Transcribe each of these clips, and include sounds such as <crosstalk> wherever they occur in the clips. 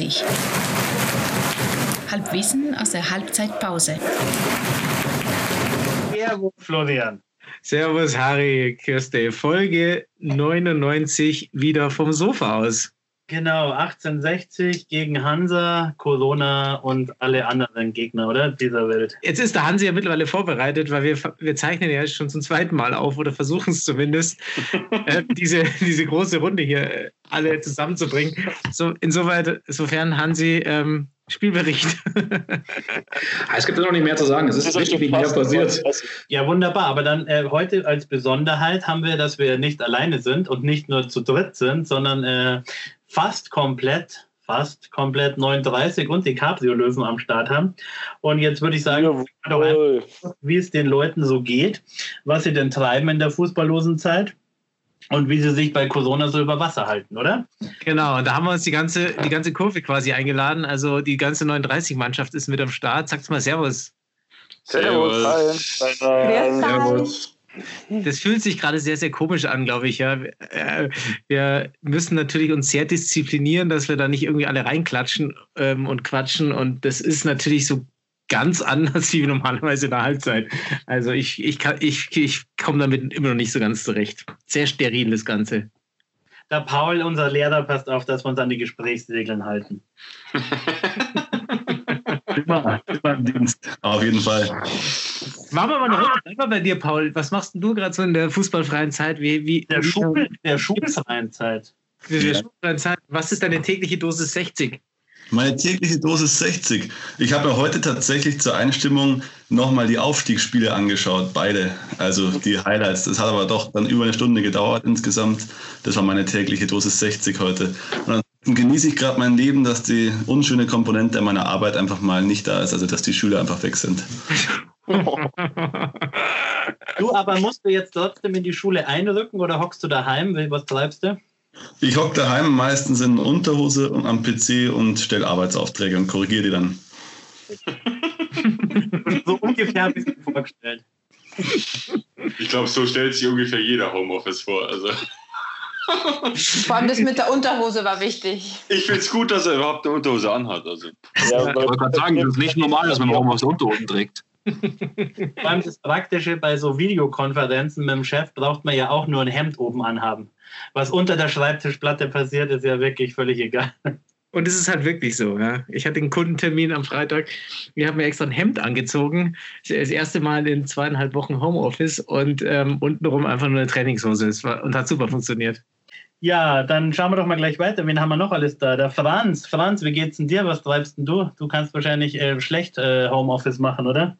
1990. Halbwissen aus der Halbzeitpause. Servus, Florian. Servus, Harry, Kirste. Folge 99 wieder vom Sofa aus. Genau, 1860 gegen Hansa, Corona und alle anderen Gegner, oder? Dieser Welt. Jetzt ist der Hansi ja mittlerweile vorbereitet, weil wir, wir zeichnen ja schon zum zweiten Mal auf oder versuchen es zumindest, <laughs> äh, diese, diese große Runde hier äh, alle zusammenzubringen. So, insoweit, insofern, Hansi, ähm, Spielbericht. es gibt ja noch nicht mehr zu sagen. Es ist, ist nicht mehr passiert. Ja, wunderbar. Aber dann äh, heute als Besonderheit haben wir, dass wir nicht alleine sind und nicht nur zu dritt sind, sondern äh, fast komplett, fast komplett 39 und die Cabrio-Löwen am Start haben. Und jetzt würde ich sagen, Jawohl. wie es den Leuten so geht, was sie denn treiben in der fußballlosen Zeit und wie sie sich bei Corona so über Wasser halten, oder? Genau, und da haben wir uns die ganze, die ganze Kurve quasi eingeladen. Also die ganze 39-Mannschaft ist mit am Start. Sag's mal Servus. Servus. Servus. Servus. <laughs> Das fühlt sich gerade sehr, sehr komisch an, glaube ich. Ja. Äh, wir müssen natürlich uns sehr disziplinieren, dass wir da nicht irgendwie alle reinklatschen ähm, und quatschen. Und das ist natürlich so ganz <laughs> anders wie normalerweise in der Halbzeit. Also ich, ich, ich, ich komme damit immer noch nicht so ganz zurecht. Sehr steril das Ganze. Der Paul, unser Lehrer, passt auf, dass wir uns an die Gesprächsregeln halten. <laughs> immer, immer im Dienst. Auf jeden Fall. Machen wir mal Runde selber bei dir, Paul. Was machst du gerade so in der fußballfreien Zeit? Wie, wie, der, Schul, der schulfreien Zeit. Der ja. schulfreien Zeit. Was ist deine tägliche Dosis 60? Meine tägliche Dosis 60. Ich habe mir heute tatsächlich zur Einstimmung nochmal die Aufstiegsspiele angeschaut, beide. Also die Highlights. Das hat aber doch dann über eine Stunde gedauert insgesamt. Das war meine tägliche Dosis 60 heute. Und dann genieße ich gerade mein Leben, dass die unschöne Komponente meiner Arbeit einfach mal nicht da ist, also dass die Schüler einfach weg sind. du, aber musst du jetzt trotzdem in die Schule einrücken oder hockst du daheim? Was treibst du? Ich hocke daheim meistens in Unterhose und am PC und stelle Arbeitsaufträge und korrigiere die dann. <laughs> so ungefähr habe ich es mir vorgestellt. Ich glaube, so stellt sich ungefähr jeder Homeoffice vor. Also. Vor allem das mit der Unterhose war wichtig. Ich finde es gut, dass er überhaupt eine Unterhose anhat. Also. Ja, ich wollte gerade sagen, das ist nicht normal, dass man Homeoffice Unterhosen trägt. Vor allem das Praktische bei so Videokonferenzen mit dem Chef braucht man ja auch nur ein Hemd oben anhaben. Was unter der Schreibtischplatte passiert, ist ja wirklich völlig egal. Und es ist halt wirklich so. Ja. Ich hatte einen Kundentermin am Freitag. Wir haben mir extra ein Hemd angezogen. Das erste Mal in zweieinhalb Wochen Homeoffice und ähm, untenrum einfach nur eine Trainingshose. Es war, und hat super funktioniert. Ja, dann schauen wir doch mal gleich weiter. Wen haben wir noch alles da? Der Franz. Franz, wie geht's denn dir? Was treibst denn du? Du kannst wahrscheinlich äh, schlecht äh, Homeoffice machen, oder?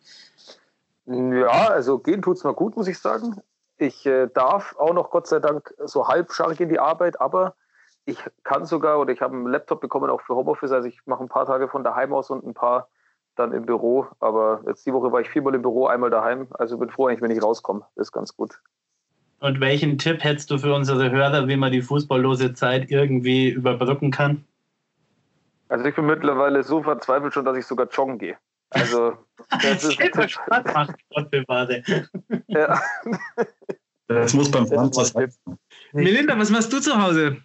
Ja, also gehen tut's mal gut, muss ich sagen. Ich äh, darf auch noch Gott sei Dank so halbscharig in die Arbeit, aber ich kann sogar oder ich habe einen Laptop bekommen auch für Homeoffice. Also ich mache ein paar Tage von daheim aus und ein paar dann im Büro. Aber jetzt die Woche war ich viermal im Büro, einmal daheim. Also bin froh eigentlich, wenn ich rauskomme. Das ist ganz gut. Und welchen Tipp hättest du für unsere Hörer, wie man die fußballlose Zeit irgendwie überbrücken kann? Also ich bin mittlerweile so verzweifelt schon, dass ich sogar joggen gehe. Also <laughs> das ist Spaß macht, Gott bewahre. Ja. Das muss beim Franz was Melinda, was machst du zu Hause?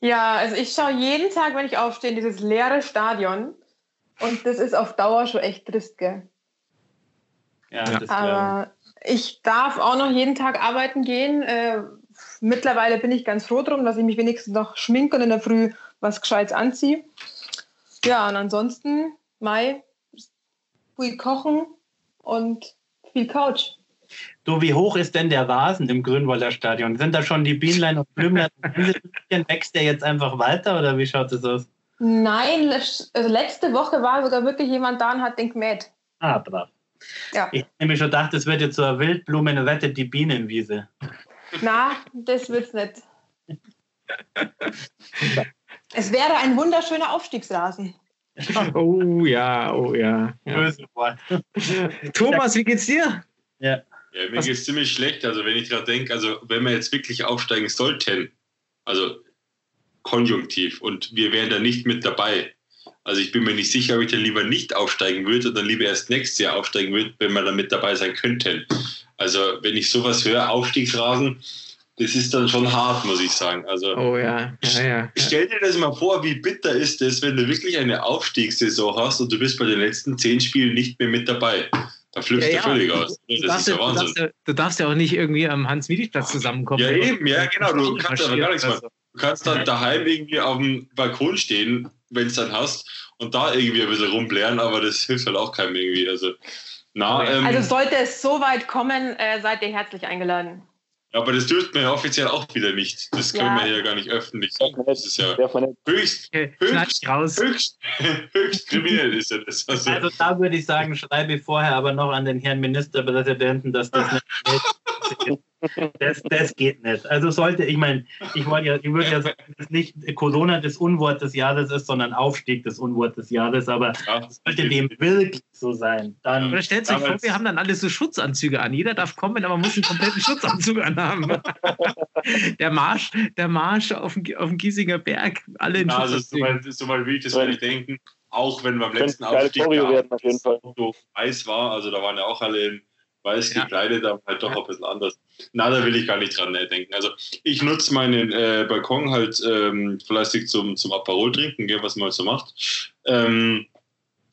Ja, also ich schaue jeden Tag, wenn ich aufstehe, in dieses leere Stadion. Und das ist auf Dauer schon echt trist, gell? Ja, das Aber ich darf auch noch jeden Tag arbeiten gehen. Äh, mittlerweile bin ich ganz froh drum, dass ich mich wenigstens noch schminke und in der Früh was Gescheites anziehe. Ja, und ansonsten, Mai, viel kochen und viel Couch. Du, wie hoch ist denn der Rasen im Grünwalder Stadion? Sind da schon die Bienlein und Blümlein? Wächst der jetzt einfach weiter oder wie schaut es aus? Nein, also letzte Woche war sogar wirklich jemand da und hat den gemäht. Ah, brav. Ja. Ich habe nämlich schon gedacht, es wird jetzt zur Wildblumen rettet die Bienenwiese. Na, das wird's nicht. es wäre ein wunderschöner Aufstiegsrasen. Oh ja, oh ja. ja. Thomas, wie geht's dir? Ja. Ja, mir geht es ziemlich schlecht. Also, wenn ich gerade denke, also, wenn wir jetzt wirklich aufsteigen sollten, also konjunktiv, und wir wären da nicht mit dabei. Also, ich bin mir nicht sicher, ob ich dann lieber nicht aufsteigen würde oder lieber erst nächstes Jahr aufsteigen würde, wenn wir da mit dabei sein könnten. Also, wenn ich sowas höre, Aufstiegsrasen, das ist dann schon hart, muss ich sagen. Also, oh ja, ja, ja. Stell dir das mal vor, wie bitter ist es, wenn du wirklich eine Aufstiegssaison hast und du bist bei den letzten zehn Spielen nicht mehr mit dabei. Da flippst ja, du völlig aus. Das du ist ja Wahnsinn. Du darfst, du darfst, ja auch nicht irgendwie am Hans-Wiedig-Platz zusammenkommen. Ja, eben, ja, genau. Du kannst aber gar nichts machen. Du kannst dann daheim irgendwie auf dem Balkon stehen, wenn es dann hast, und da irgendwie ein bisschen rumblären, aber das hilft halt auch keinem irgendwie. Also, na, ähm, also sollte es so weit kommen, äh, seid ihr herzlich eingeladen. Aber das dürften wir ja offiziell auch wieder nicht. Das können ja. wir ja gar nicht öffentlich sagen. Das ist ja höchst, höchst, höchst, <laughs> höchst kriminell ist ja das. Also, also da würde ich sagen, schreibe vorher aber noch an den Herrn Ministerpräsidenten, dass das <laughs> nicht das, das geht nicht. Also sollte, ich meine, ich wollte ja, ich würde ja sagen, dass nicht Corona das Unwort des Jahres ist, sondern Aufstieg des Unwort des Jahres, aber ja, sollte dem wirklich so sein, dann. Oder stellt euch vor, wir haben dann alle so Schutzanzüge an. Jeder darf kommen, aber muss einen kompletten Schutzanzug anhaben. <laughs> der Marsch, der Marsch auf dem, auf dem Giesinger Berg, alle in ja, also so mal, so mal will ich das gar nicht denken. Auch wenn beim letzten Aufstieg werden, auf jeden Fall. weiß war, also da waren ja auch alle in weiß gekleidet, ja. aber halt doch ja. ein bisschen anders. Na, da will ich gar nicht dran äh, denken. Also ich nutze meinen äh, Balkon halt ähm, fleißig zum, zum Aperol trinken, was man halt so macht. Ähm,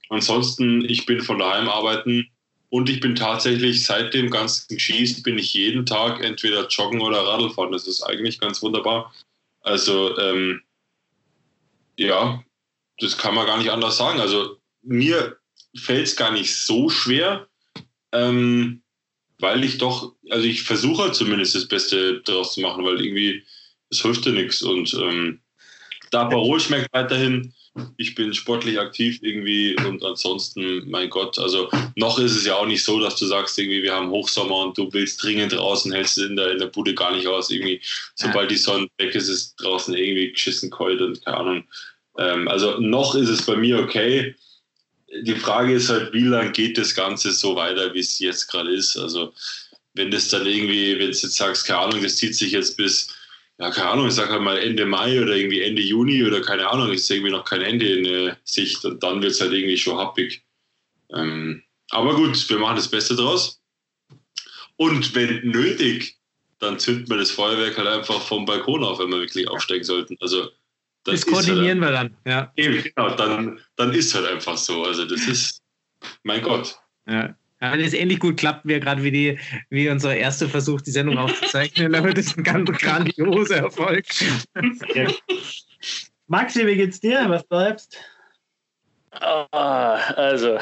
ansonsten, ich bin von daheim arbeiten und ich bin tatsächlich seit dem ganzen Schießen bin ich jeden Tag entweder joggen oder Radl fahren. Das ist eigentlich ganz wunderbar. Also ähm, ja, das kann man gar nicht anders sagen. Also mir fällt es gar nicht so schwer, ähm, weil ich doch, also ich versuche halt zumindest das Beste daraus zu machen, weil irgendwie, es hilft ja nichts. Und ähm, da Parol schmeckt weiterhin. Ich bin sportlich aktiv irgendwie und ansonsten, mein Gott, also noch ist es ja auch nicht so, dass du sagst, irgendwie, wir haben Hochsommer und du willst dringend draußen, hältst es in der, in der Bude gar nicht aus. Irgendwie, sobald die Sonne weg ist, ist draußen irgendwie geschissen kalt und keine Ahnung. Ähm, also noch ist es bei mir okay die Frage ist halt, wie lange geht das Ganze so weiter, wie es jetzt gerade ist? Also, wenn das dann irgendwie, wenn du jetzt sagst, keine Ahnung, das zieht sich jetzt bis, ja, keine Ahnung, ich sag halt mal Ende Mai oder irgendwie Ende Juni oder keine Ahnung, ist irgendwie noch kein Ende in äh, Sicht und dann wird es halt irgendwie schon happig. Ähm, aber gut, wir machen das Beste draus. Und wenn nötig, dann zünden wir das Feuerwerk halt einfach vom Balkon auf, wenn wir wirklich aufsteigen sollten. Also, das, das koordinieren halt, wir dann, ja. Eben, genau, dann, dann ist halt einfach so. Also das ist, mein Gott. Ja. Wenn es ähnlich gut klappt, wäre gerade wie, die, wie unser erster Versuch, die Sendung aufzuzeichnen, dann wird es ein ganz grandioser Erfolg. Maxi, wie geht's dir? Was bleibst? Ah, also,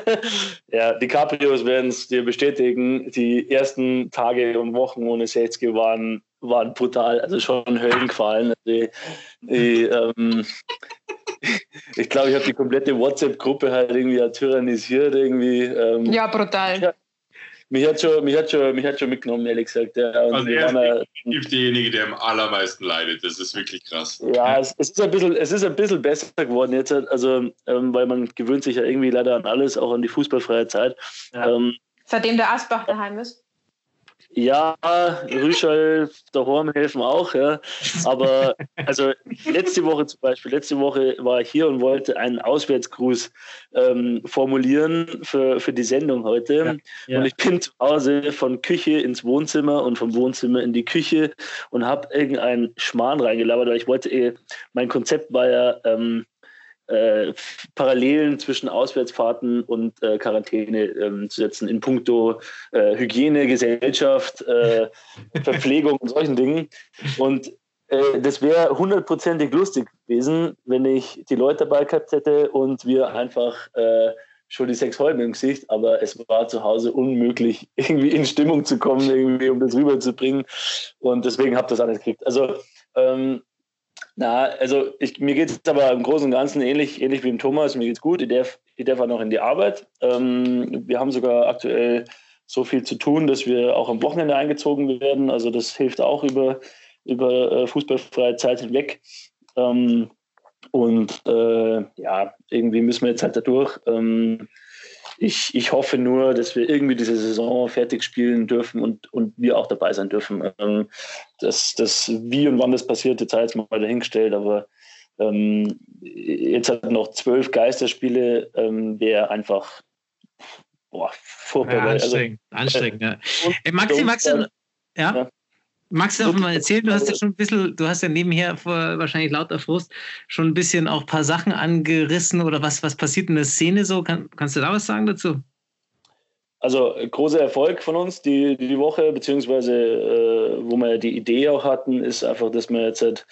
<laughs> ja, die Caprios werden es dir bestätigen. Die ersten Tage und Wochen ohne Setzke waren waren brutal, also schon Höllenqualen. Also ich, ich, ähm, <laughs> ich glaube, ich habe die komplette WhatsApp-Gruppe halt irgendwie tyrannisiert. Irgendwie, ähm, ja, brutal. Ja, mich hat, schon, mich, hat schon, mich hat schon mitgenommen, ehrlich gesagt. Ja. Und also er ist definitiv derjenige, der am allermeisten leidet. Das ist wirklich krass. Ja, es, es, ist, ein bisschen, es ist ein bisschen besser geworden jetzt. Also, ähm, weil man gewöhnt sich ja irgendwie leider an alles, auch an die fußballfreie Zeit. Ja. Ähm, Seitdem der Asbach daheim ist. Ja, Rüschel daheim helfen auch, ja. Aber also letzte Woche zum Beispiel, letzte Woche war ich hier und wollte einen Auswärtsgruß ähm, formulieren für, für die Sendung heute. Ja, ja. Und ich bin zu Hause von Küche ins Wohnzimmer und vom Wohnzimmer in die Küche und habe irgendeinen Schmarrn reingelabert, weil ich wollte, eh, mein Konzept war ja, ähm, äh, Parallelen zwischen Auswärtsfahrten und äh, Quarantäne ähm, zu setzen in puncto äh, Hygiene, Gesellschaft, äh, <laughs> Verpflegung und solchen Dingen. Und äh, das wäre hundertprozentig lustig gewesen, wenn ich die Leute dabei gehabt hätte und wir einfach schon die sechs Häuben im Gesicht, aber es war zu Hause unmöglich, <laughs> irgendwie in Stimmung zu kommen, irgendwie, um das rüberzubringen. Und deswegen habe ich das alles gekriegt. Also ähm, na, also ich, mir geht es aber im Großen und Ganzen ähnlich, ähnlich wie im Thomas. Mir geht es gut. Ich darf, ich darf auch noch in die Arbeit. Ähm, wir haben sogar aktuell so viel zu tun, dass wir auch am Wochenende eingezogen werden. Also das hilft auch über, über äh, fußballfreie Zeit hinweg. Ähm, und äh, ja, irgendwie müssen wir jetzt halt da durch. Ähm, ich, ich hoffe nur, dass wir irgendwie diese Saison fertig spielen dürfen und, und wir auch dabei sein dürfen. Ähm, das, das, wie und wann das passiert, jetzt sei jetzt mal dahingestellt, aber ähm, jetzt hat noch zwölf Geisterspiele, ähm, wäre einfach boah, furchtbar. Ja, anstrengend, also, anstrengend, ja. Ey, Maxi, Maxi, ja? ja. Magst du doch mal erzählen, du hast ja schon ein bisschen, du hast ja nebenher vor wahrscheinlich lauter Frust schon ein bisschen auch ein paar Sachen angerissen oder was, was passiert in der Szene so? Kann, kannst du da was sagen dazu? Also großer Erfolg von uns die, die Woche, beziehungsweise äh, wo wir die Idee auch hatten, ist einfach, dass wir jetzt halt,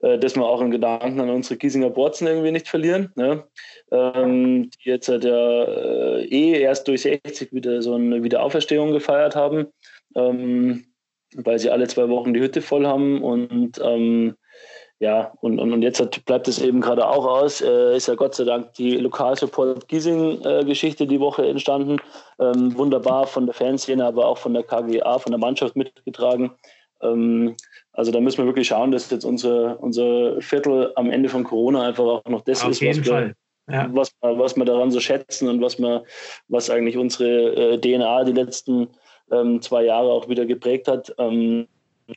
äh, dass wir auch einen Gedanken an unsere Giesinger Borzen irgendwie nicht verlieren. Ne? Ähm, die jetzt halt ja äh, eh erst durch 60 wieder so eine Wiederauferstehung gefeiert haben, ähm, weil sie alle zwei Wochen die Hütte voll haben und ähm, ja, und, und, und jetzt bleibt es eben gerade auch aus. Äh, ist ja Gott sei Dank die Lokalsupport Giesing-Geschichte äh, die Woche entstanden. Ähm, wunderbar von der Fanszene, aber auch von der KGA, von der Mannschaft mitgetragen. Ähm, also da müssen wir wirklich schauen, dass jetzt unser, unser Viertel am Ende von Corona einfach auch noch das Auf ist, jeden was wir. Ja. was, was wir daran so schätzen und was, wir, was eigentlich unsere äh, DNA die letzten ähm, zwei Jahre auch wieder geprägt hat. Ähm,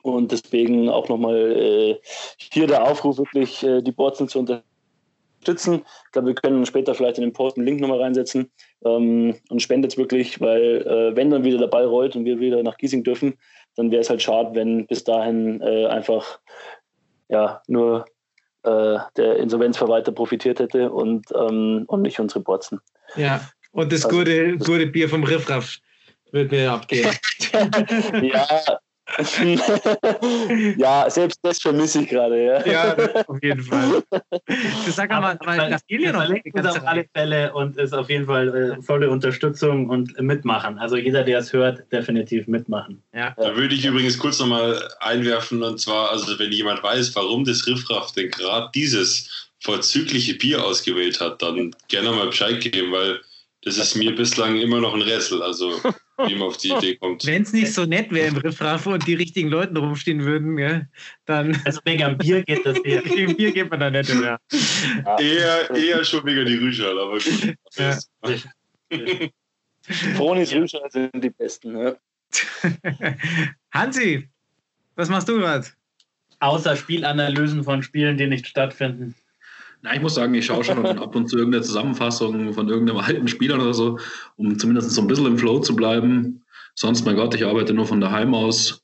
und deswegen auch nochmal äh, hier der Aufruf, wirklich äh, die Borzen zu unterstützen. Ich glaube, wir können später vielleicht in den Post einen Link nochmal reinsetzen ähm, und spendet wirklich, weil äh, wenn dann wieder der Ball rollt und wir wieder nach Giesing dürfen, dann wäre es halt schade, wenn bis dahin äh, einfach ja, nur äh, der Insolvenzverwalter profitiert hätte und, ähm, und nicht unsere Borzen. Ja. Und das Also, gute, das- gute Bier vom Riffraff wird mir abgehen. <laughs> ja. <laughs> ja, selbst das vermisse ich gerade, ja. ja, auf jeden Fall. Du sag mal, aber das fehlt ja noch ganze auf alle Fälle und ist auf jeden Fall äh, volle Unterstützung und mitmachen. Also jeder, der es hört, definitiv mitmachen. Ja. Da würde ich übrigens kurz nochmal einwerfen, und zwar, also wenn jemand weiß, warum das Riffraff denn gerade dieses vorzügliche Bier ausgewählt hat, dann gerne mal Bescheid geben, weil das ist mir bislang immer noch ein Rätsel, also wie man auf die Idee kommt. Wenn es nicht so nett wäre im Riffraff und die richtigen Leute rumstehen würden, ja, dann Also wegen am Bier geht das hier. <laughs> im Bier geht man da nicht hin, ja. Eher, eher schon wegen die Rüschel, aber gut. Ja. Fronis Rüscher sind die besten. Ja. <laughs> Hansi, was machst du gerade? Außer Spielanalysen von Spielen, die nicht stattfinden. Na, ich muss sagen, ich schaue schon ab und zu irgendeine Zusammenfassung von irgendeinem alten Spieler oder so, um zumindest so ein bisschen im Flow zu bleiben. Sonst, mein Gott, ich arbeite nur von daheim aus,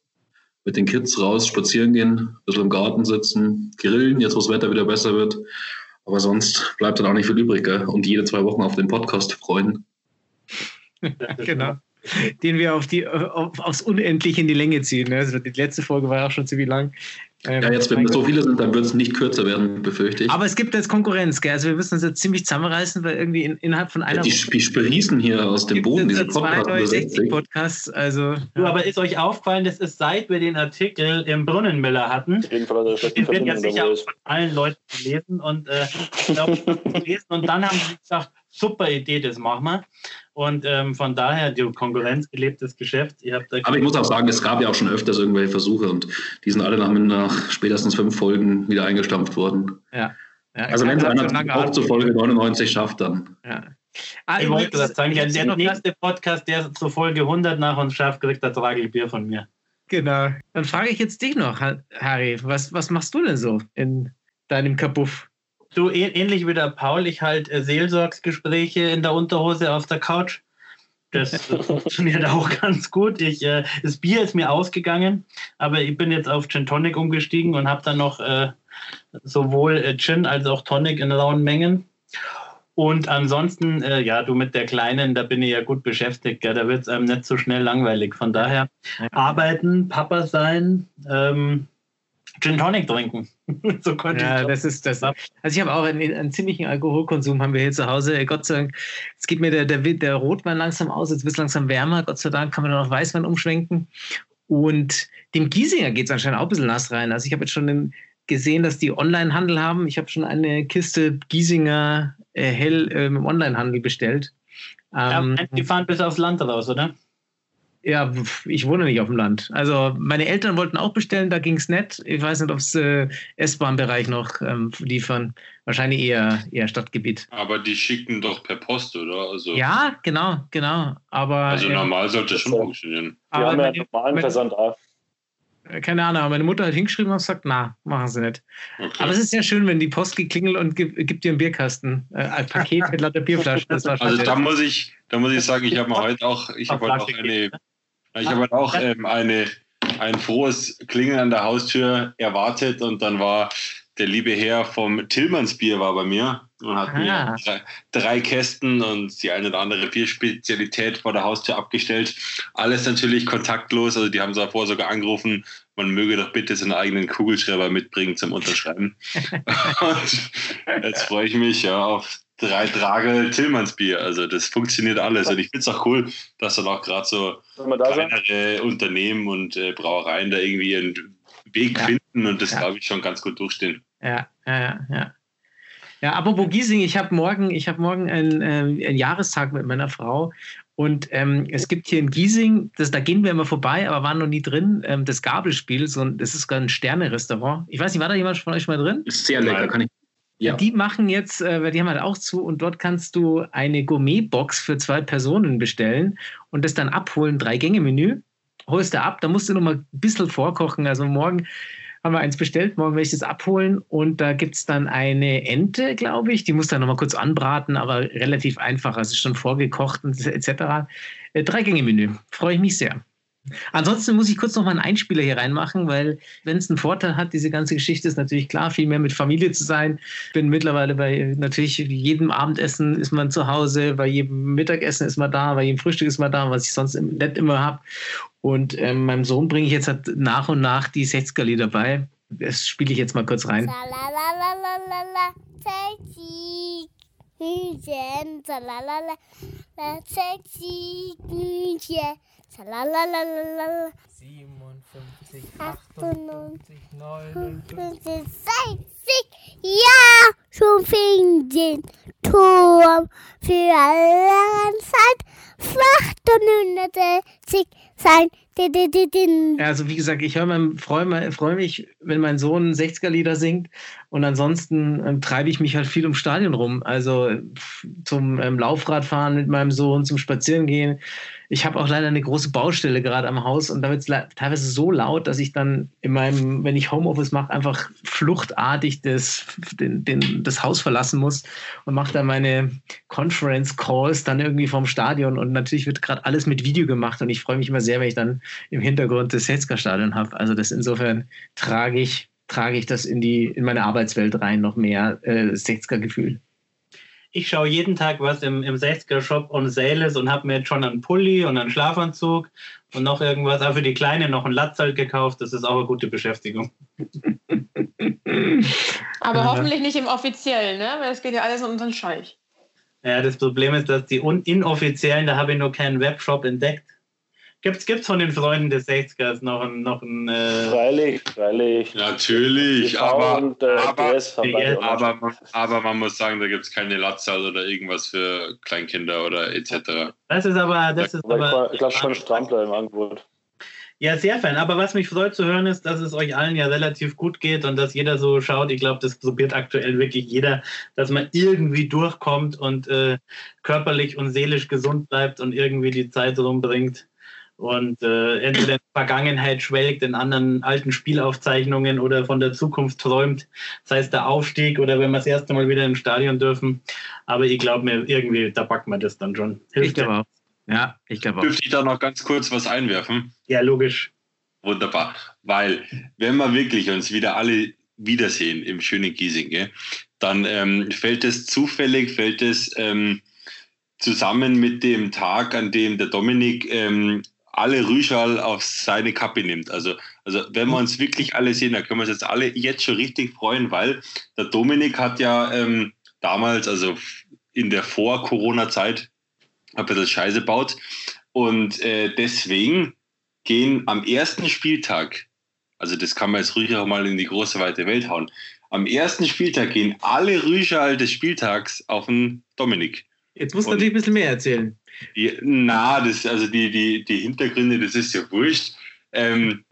mit den Kids raus, spazieren gehen, ein bisschen im Garten sitzen, grillen, jetzt wo das Wetter wieder besser wird. Aber sonst bleibt dann auch nicht viel übrig. Gell? Und jede zwei Wochen auf den Podcast freuen. <laughs> Genau. <laughs> Den wir auf die, auf, aufs Unendliche in die Länge ziehen. ne? Also die letzte Folge war ja auch schon ziemlich lang. Ähm, Ja, jetzt, wenn es so viele sind, dann wird es nicht kürzer werden, befürchte ich. Aber es gibt jetzt Konkurrenz, gell? Also wir müssen uns jetzt ziemlich zusammenreißen, weil irgendwie in, innerhalb von einer die, die sprießen hier aus dem Boden, es diese Podcasts. 60 Podcasts. Also Du, aber ist euch aufgefallen, das ist seit wir den Artikel im Brunnenmiller hatten, den wird ja Verbindung sicher er von allen Leuten gelesen und äh, ich glaube, gelesen und dann haben sie gesagt, super Idee, das machen wir. Und ähm, von daher, die Konkurrenz gelebtes Geschäft. Ihr habt da Aber ich muss auch sagen, es gab ja auch schon öfters irgendwelche Versuche und die sind alle nach, nach spätestens fünf Folgen wieder eingestampft worden. ja. ja Also wenn es einer auch zu Atem. Folge 99 schafft, dann. Ja. Ah, ich wollte das sagen, der, der noch ganz- nächste Podcast, der zur Folge 100 nach uns schafft, kriegt das Ragelbier von mir. Genau. Dann frage ich jetzt dich noch, Ha- Harry, was, was machst du denn so in deinem Kabuff? Du, äh- ähnlich wie der Paul, ich halt äh, Seelsorgsgespräche in der Unterhose auf der Couch. Das <laughs> funktioniert auch ganz gut. Ich, äh, das Bier ist mir ausgegangen, aber ich bin jetzt auf Gin Tonic umgestiegen und habe dann noch äh, sowohl äh, Gin als auch Tonic in rauen Mengen. Und ansonsten, äh, ja, du mit der Kleinen, da bin ich ja gut beschäftigt. Gell? Da wird es einem nicht so schnell langweilig. Von daher arbeiten, Papa sein, ähm, Gin Tonic trinken. <laughs> so konnte Ja, ich das ist das. Also ich habe auch einen, einen ziemlichen Alkoholkonsum haben wir hier zu Hause. Gott sei Dank, es geht mir der, der, der Rotwein langsam aus, jetzt wird es langsam wärmer. Gott sei Dank kann man dann auf Weißwein umschwenken. Und dem Giesinger geht es anscheinend auch ein bisschen nass rein. Also ich habe jetzt schon den, gesehen, dass die Onlinehandel haben. Ich habe schon eine Kiste Giesinger äh, Hell ähm, im Onlinehandel bestellt. Ja, Ähm, die fahren bis aufs Land raus, oder? Ja, ich wohne nicht auf dem Land. Also meine Eltern wollten auch bestellen, da ging es nicht. Ich weiß nicht, ob es äh, S-Bahn-Bereich noch ähm, liefern. Wahrscheinlich eher, eher Stadtgebiet. Aber die schicken doch per Post, oder? Also, Ja, genau, genau. Aber, also äh, normal sollte schon funktionieren. Wir aber haben ja einen normalen Versand äh, keine Ahnung, aber meine Mutter hat hingeschrieben und gesagt, na, machen sie nicht. Okay. Aber es ist sehr schön, wenn die Post geklingelt und gibt, gibt dir einen Bierkasten, äh, ein Paket mit lauter Bierflaschen. Das war schon Also da muss ich, da muss ich sagen, ich habe heute auch, ich habe heute auch eine, ich habe heute auch ähm, eine ein frohes Klingeln an der Haustür erwartet und dann war der liebe Herr vom Tillmannsbier war bei mir und hat ah. mir drei, drei, Kästen und die eine oder andere Bierspezialität vor der Haustür abgestellt. Alles natürlich kontaktlos, also die haben davor sogar angerufen, man möge doch bitte seinen eigenen Kugelschreiber mitbringen zum Unterschreiben. <laughs> <laughs> und jetzt freue ich mich ja auf drei Trage Tillmannsbier. Also das funktioniert alles. Und ich finde es auch cool, dass dann auch gerade so kleinere Unternehmen und äh, Brauereien da irgendwie ihren Weg ja. finden und das, ja. glaube ich, schon ganz gut durchstehen. Ja, ja, ja. ja. Ja, apropos Giesing, ich habe morgen, ich hab morgen einen, äh, einen Jahrestag mit meiner Frau und ähm, es gibt hier in Giesing, das, da gehen wir immer vorbei, aber waren noch nie drin, ähm, das Gabelspiel, so, das ist sogar ein Sterne-Restaurant. Ich weiß nicht, war da jemand von euch mal drin? Ist sehr lecker, kann ich ja. Die machen jetzt, äh, weil die haben halt auch zu und dort kannst du eine Gourmet-Box für zwei Personen bestellen und das dann abholen, Drei-Gänge-Menü. Holst du ab, da musst du noch mal ein bisschen vorkochen. Also morgen haben wir eins bestellt, morgen werde ich das abholen und da gibt es dann eine Ente, glaube ich. Die muss dann noch mal kurz anbraten, aber relativ einfach, also schon vorgekocht und etc. Äh, Drei-Gänge-Menü. Freue ich mich sehr. Ansonsten muss ich kurz noch mal einen Einspieler hier reinmachen, weil wenn es einen Vorteil hat, diese ganze Geschichte ist natürlich klar, viel mehr mit Familie zu sein. Bin mittlerweile bei natürlich jedem Abendessen ist man zu Hause, bei jedem Mittagessen ist man da, bei jedem Frühstück ist man da, was ich sonst nicht immer habe. Und ähm, meinem Sohn bringe ich jetzt halt nach und nach die 60er-Lieder bei. Das spiele ich jetzt mal kurz rein. Hühnchen, sexy Hühnchen. Schalalala. 57, 58, 59, 60. Ja, schon fing den Turm für alle Zeit. 860 sein. Also wie gesagt, ich freue freu mich, wenn mein Sohn 60er-Lieder singt. Und ansonsten ähm, treibe ich mich halt viel im Stadion rum. Also zum ähm, Laufradfahren mit meinem Sohn, zum Spazierengehen. Ich habe auch leider eine große Baustelle gerade am Haus. Und da wird es teilweise so laut, dass ich dann in meinem, wenn ich Homeoffice mache, einfach fluchtartig das, den, den, das Haus verlassen muss und mache dann meine Conference Calls dann irgendwie vom Stadion und natürlich wird gerade alles mit Video gemacht und ich freue mich immer sehr, wenn ich dann im Hintergrund das Hetzker-Stadion habe. Also das insofern trage ich, trage ich das in die, in meine Arbeitswelt rein, noch mehr äh, 60er-Gefühl ich schaue jeden Tag, was im, im 60er-Shop on sale ist und habe mir jetzt schon einen Pulli und einen Schlafanzug und noch irgendwas, aber für die Kleine noch ein Latzal gekauft. Das ist auch eine gute Beschäftigung. <laughs> Aber ja. hoffentlich nicht im offiziellen, ne? weil es geht ja alles um unseren Scheich. Ja, das Problem ist, dass die inoffiziellen, da habe ich nur keinen Webshop entdeckt. Gibt es von den Freunden des 60ers noch ein. Noch ein äh freilich, freilich. Natürlich, aber, und, äh, aber, aber, aber, man muss sagen, da gibt es keine Latzal oder irgendwas für Kleinkinder oder etc. Das ist aber. Das ist aber ich glaube schon Strampler im Angebot. Ja, sehr fein. Aber was mich freut zu hören, ist, dass es euch allen ja relativ gut geht und dass jeder so schaut. Ich glaube, das probiert aktuell wirklich jeder, dass man irgendwie durchkommt und äh, körperlich und seelisch gesund bleibt und irgendwie die Zeit rumbringt und äh, entweder in der Vergangenheit schwelgt, in anderen alten Spielaufzeichnungen oder von der Zukunft träumt, sei es der Aufstieg oder wenn wir das erste Mal wieder im Stadion dürfen. Aber ich glaube mir, irgendwie, da packt man das dann schon. Hilft ich glaube auch. Ja, ich glaube auch. Dürfte ich da noch ganz kurz was einwerfen? Ja, logisch. Wunderbar. Weil, wenn wir wirklich uns wieder alle wiedersehen im schönen Giesing, gell, dann ähm, fällt es zufällig, fällt es ähm, zusammen mit dem Tag, an dem der Dominik ähm, alle Rüschal auf seine Kappe nimmt. Also, also wenn wir uns wirklich alle sehen, dann können wir uns jetzt alle jetzt schon richtig freuen, weil der Dominik hat ja ähm, damals, also in der Vor-Corona-Zeit, ein bisschen Scheiße baut. Und äh, deswegen gehen am ersten Spieltag, also das kann man jetzt ruhig auch mal in die große weite Welt hauen, am ersten Spieltag gehen alle Rüschal des Spieltags auf den Dominik. Jetzt musst du natürlich ein bisschen mehr erzählen. Ja, na, das, also die, die, die Hintergründe, das ist ja wurscht. Ähm,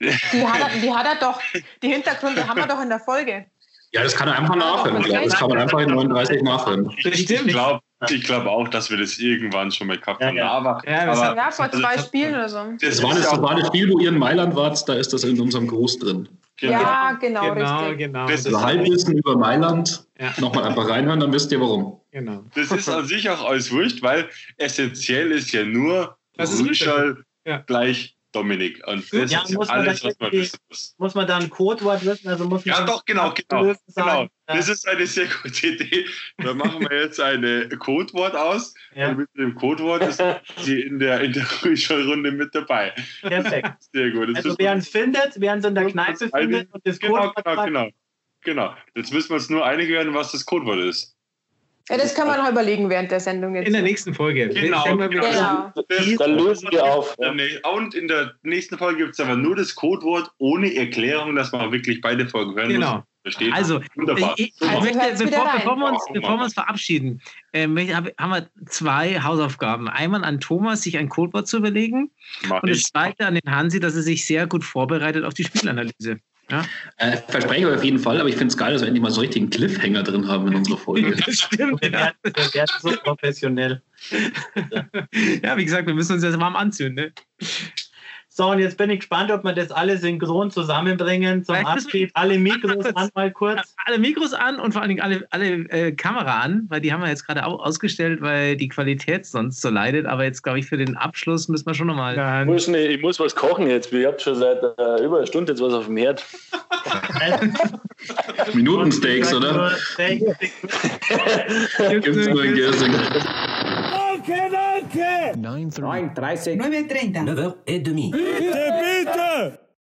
die, hat er, <laughs> die hat er doch, die Hintergründe haben wir doch in der Folge. Ja, das kann er einfach nachhören. Das kann man einfach in 39 nachhören. Ich glaube ich glaub auch, dass wir das irgendwann schon mal gehabt haben. Ja, Aber, ja, aber, ja vor zwei also, Spielen oder so. Das war das, das war das Spiel, wo ihr in Mailand wart, da ist das in unserem Gruß drin. Genau. Ja, genau, genau, richtig. genau. Das also Halbwissen über Mailand, ja. nochmal einfach reinhören, dann wisst ihr warum. Genau. Das ist an sich auch alles wurscht, weil essentiell ist ja nur Rüschel ja. gleich Dominik. Und das ja, ist alles, was man wissen muss. Muss man da ein Codewort wissen? Also muss ja, doch, genau, genau. genau. Das ist eine sehr gute Idee. Da machen wir jetzt ein Codewort aus. Ja. Und mit dem Codewort ist sie in der, in der Runde mit dabei. Perfekt. Sehr gut. Jetzt also wer es findet, wer es in der Kneipe findet und das genau, Codewort genau, genau, genau. Jetzt müssen wir uns nur einig werden, was das Codewort ist. Ja, das kann man noch überlegen während der Sendung jetzt. In der nächsten Folge. Genau. genau. genau. Dann lösen wir auf. Und in der nächsten Folge gibt es aber nur das Codewort ohne Erklärung, dass man wirklich beide Folgen hören genau. muss. Versteht? Also, Wunderbar. Ich, ich also möchte, bevor, bevor, wir uns, bevor wir uns verabschieden, äh, haben wir zwei Hausaufgaben. Einmal an Thomas, sich ein Codewort zu überlegen. Mach und das zweite an den Hansi, dass er sich sehr gut vorbereitet auf die Spielanalyse. Ja? Äh, verspreche auf jeden Fall, aber ich finde es geil, dass wir endlich mal so richtigen Cliffhanger drin haben in unserer Folge. <laughs> das stimmt. Wir werden, wir werden so professionell. <laughs> ja, wie gesagt, wir müssen uns jetzt warm anziehen. Ne? So, und jetzt bin ich gespannt, ob wir das alles synchron zusammenbringen zum Vielleicht Abschied. Alle Mikros an, mal kurz. Alle Mikros an und vor allen Dingen alle, alle äh, Kamera an, weil die haben wir jetzt gerade auch ausgestellt, weil die Qualität sonst so leidet. Aber jetzt, glaube ich, für den Abschluss müssen wir schon nochmal. Ich muss, ich muss was kochen jetzt. Ich habe schon seit äh, über einer Stunde jetzt was auf dem Herd. <laughs> Minutensteaks, oder? Gibt's nur in Giersing. Okay, 9.13. 9.30. 9.30. 9.30. 9h30.